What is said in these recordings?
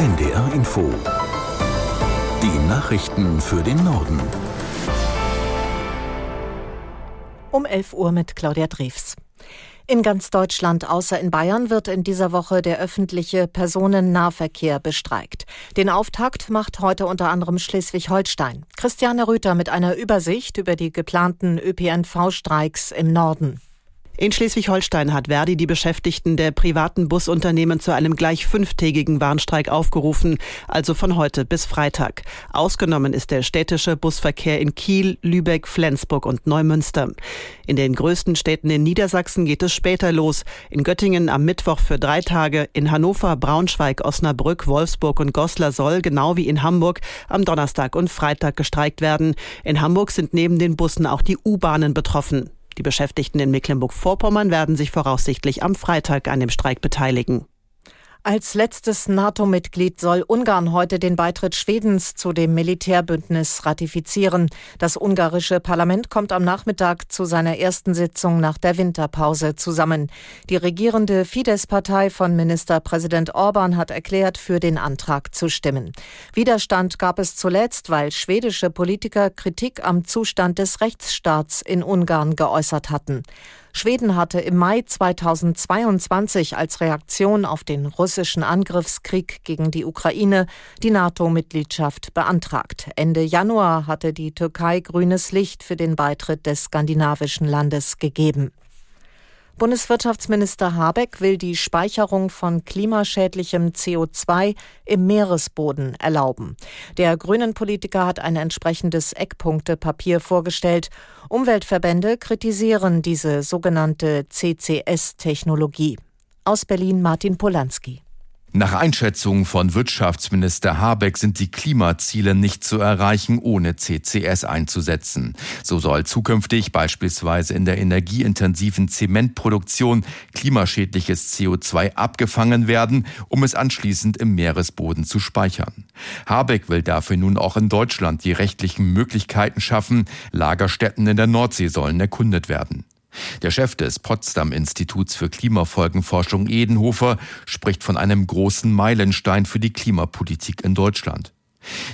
NDR Info. Die Nachrichten für den Norden. Um 11 Uhr mit Claudia Drews. In ganz Deutschland außer in Bayern wird in dieser Woche der öffentliche Personennahverkehr bestreikt. Den Auftakt macht heute unter anderem Schleswig-Holstein. Christiane Rüther mit einer Übersicht über die geplanten ÖPNV-Streiks im Norden. In Schleswig-Holstein hat Verdi die Beschäftigten der privaten Busunternehmen zu einem gleich fünftägigen Warnstreik aufgerufen, also von heute bis Freitag. Ausgenommen ist der städtische Busverkehr in Kiel, Lübeck, Flensburg und Neumünster. In den größten Städten in Niedersachsen geht es später los. In Göttingen am Mittwoch für drei Tage, in Hannover, Braunschweig, Osnabrück, Wolfsburg und Goslar soll, genau wie in Hamburg, am Donnerstag und Freitag gestreikt werden. In Hamburg sind neben den Bussen auch die U-Bahnen betroffen. Die Beschäftigten in Mecklenburg-Vorpommern werden sich voraussichtlich am Freitag an dem Streik beteiligen. Als letztes NATO-Mitglied soll Ungarn heute den Beitritt Schwedens zu dem Militärbündnis ratifizieren. Das ungarische Parlament kommt am Nachmittag zu seiner ersten Sitzung nach der Winterpause zusammen. Die regierende Fidesz-Partei von Ministerpräsident Orban hat erklärt, für den Antrag zu stimmen. Widerstand gab es zuletzt, weil schwedische Politiker Kritik am Zustand des Rechtsstaats in Ungarn geäußert hatten. Schweden hatte im Mai 2022 als Reaktion auf den russischen Angriffskrieg gegen die Ukraine die NATO-Mitgliedschaft beantragt. Ende Januar hatte die Türkei grünes Licht für den Beitritt des skandinavischen Landes gegeben. Bundeswirtschaftsminister Habeck will die Speicherung von klimaschädlichem CO2 im Meeresboden erlauben. Der grünen Politiker hat ein entsprechendes Eckpunktepapier vorgestellt. Umweltverbände kritisieren diese sogenannte CCS-Technologie. Aus Berlin Martin Polanski. Nach Einschätzung von Wirtschaftsminister Habeck sind die Klimaziele nicht zu erreichen, ohne CCS einzusetzen. So soll zukünftig beispielsweise in der energieintensiven Zementproduktion klimaschädliches CO2 abgefangen werden, um es anschließend im Meeresboden zu speichern. Habeck will dafür nun auch in Deutschland die rechtlichen Möglichkeiten schaffen. Lagerstätten in der Nordsee sollen erkundet werden. Der Chef des Potsdam Instituts für Klimafolgenforschung Edenhofer spricht von einem großen Meilenstein für die Klimapolitik in Deutschland.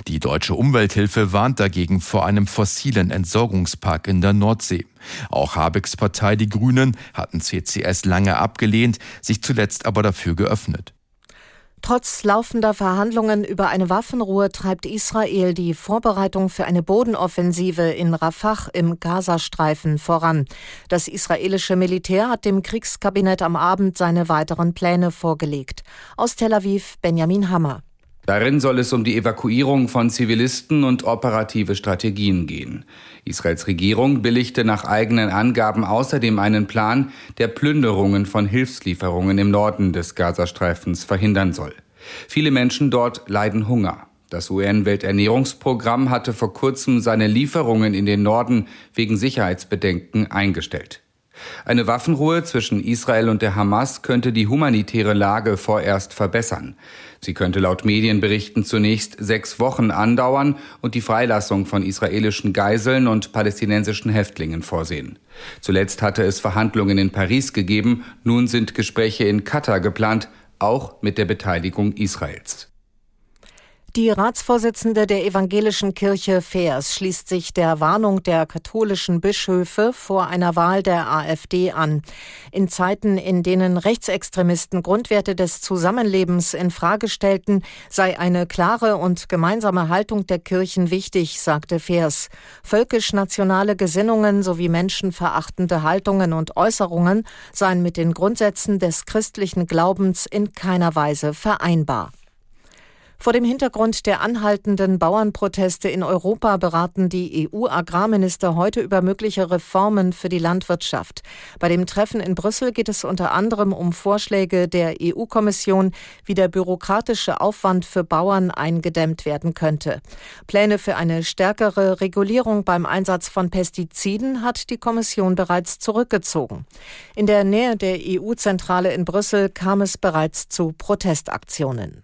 Die deutsche Umwelthilfe warnt dagegen vor einem fossilen Entsorgungspark in der Nordsee. Auch Habecks Partei Die Grünen hatten CCS lange abgelehnt, sich zuletzt aber dafür geöffnet. Trotz laufender Verhandlungen über eine Waffenruhe treibt Israel die Vorbereitung für eine Bodenoffensive in Rafah im Gazastreifen voran. Das israelische Militär hat dem Kriegskabinett am Abend seine weiteren Pläne vorgelegt. Aus Tel Aviv Benjamin Hammer. Darin soll es um die Evakuierung von Zivilisten und operative Strategien gehen. Israels Regierung billigte nach eigenen Angaben außerdem einen Plan, der Plünderungen von Hilfslieferungen im Norden des Gazastreifens verhindern soll. Viele Menschen dort leiden Hunger. Das UN-Welternährungsprogramm hatte vor kurzem seine Lieferungen in den Norden wegen Sicherheitsbedenken eingestellt. Eine Waffenruhe zwischen Israel und der Hamas könnte die humanitäre Lage vorerst verbessern. Sie könnte laut Medienberichten zunächst sechs Wochen andauern und die Freilassung von israelischen Geiseln und palästinensischen Häftlingen vorsehen. Zuletzt hatte es Verhandlungen in Paris gegeben, nun sind Gespräche in Katar geplant, auch mit der Beteiligung Israels. Die Ratsvorsitzende der evangelischen Kirche Fers schließt sich der Warnung der katholischen Bischöfe vor einer Wahl der AfD an. In Zeiten, in denen Rechtsextremisten Grundwerte des Zusammenlebens in Frage stellten, sei eine klare und gemeinsame Haltung der Kirchen wichtig, sagte Fers. Völkisch-nationale Gesinnungen sowie menschenverachtende Haltungen und Äußerungen seien mit den Grundsätzen des christlichen Glaubens in keiner Weise vereinbar. Vor dem Hintergrund der anhaltenden Bauernproteste in Europa beraten die EU-Agrarminister heute über mögliche Reformen für die Landwirtschaft. Bei dem Treffen in Brüssel geht es unter anderem um Vorschläge der EU-Kommission, wie der bürokratische Aufwand für Bauern eingedämmt werden könnte. Pläne für eine stärkere Regulierung beim Einsatz von Pestiziden hat die Kommission bereits zurückgezogen. In der Nähe der EU-Zentrale in Brüssel kam es bereits zu Protestaktionen.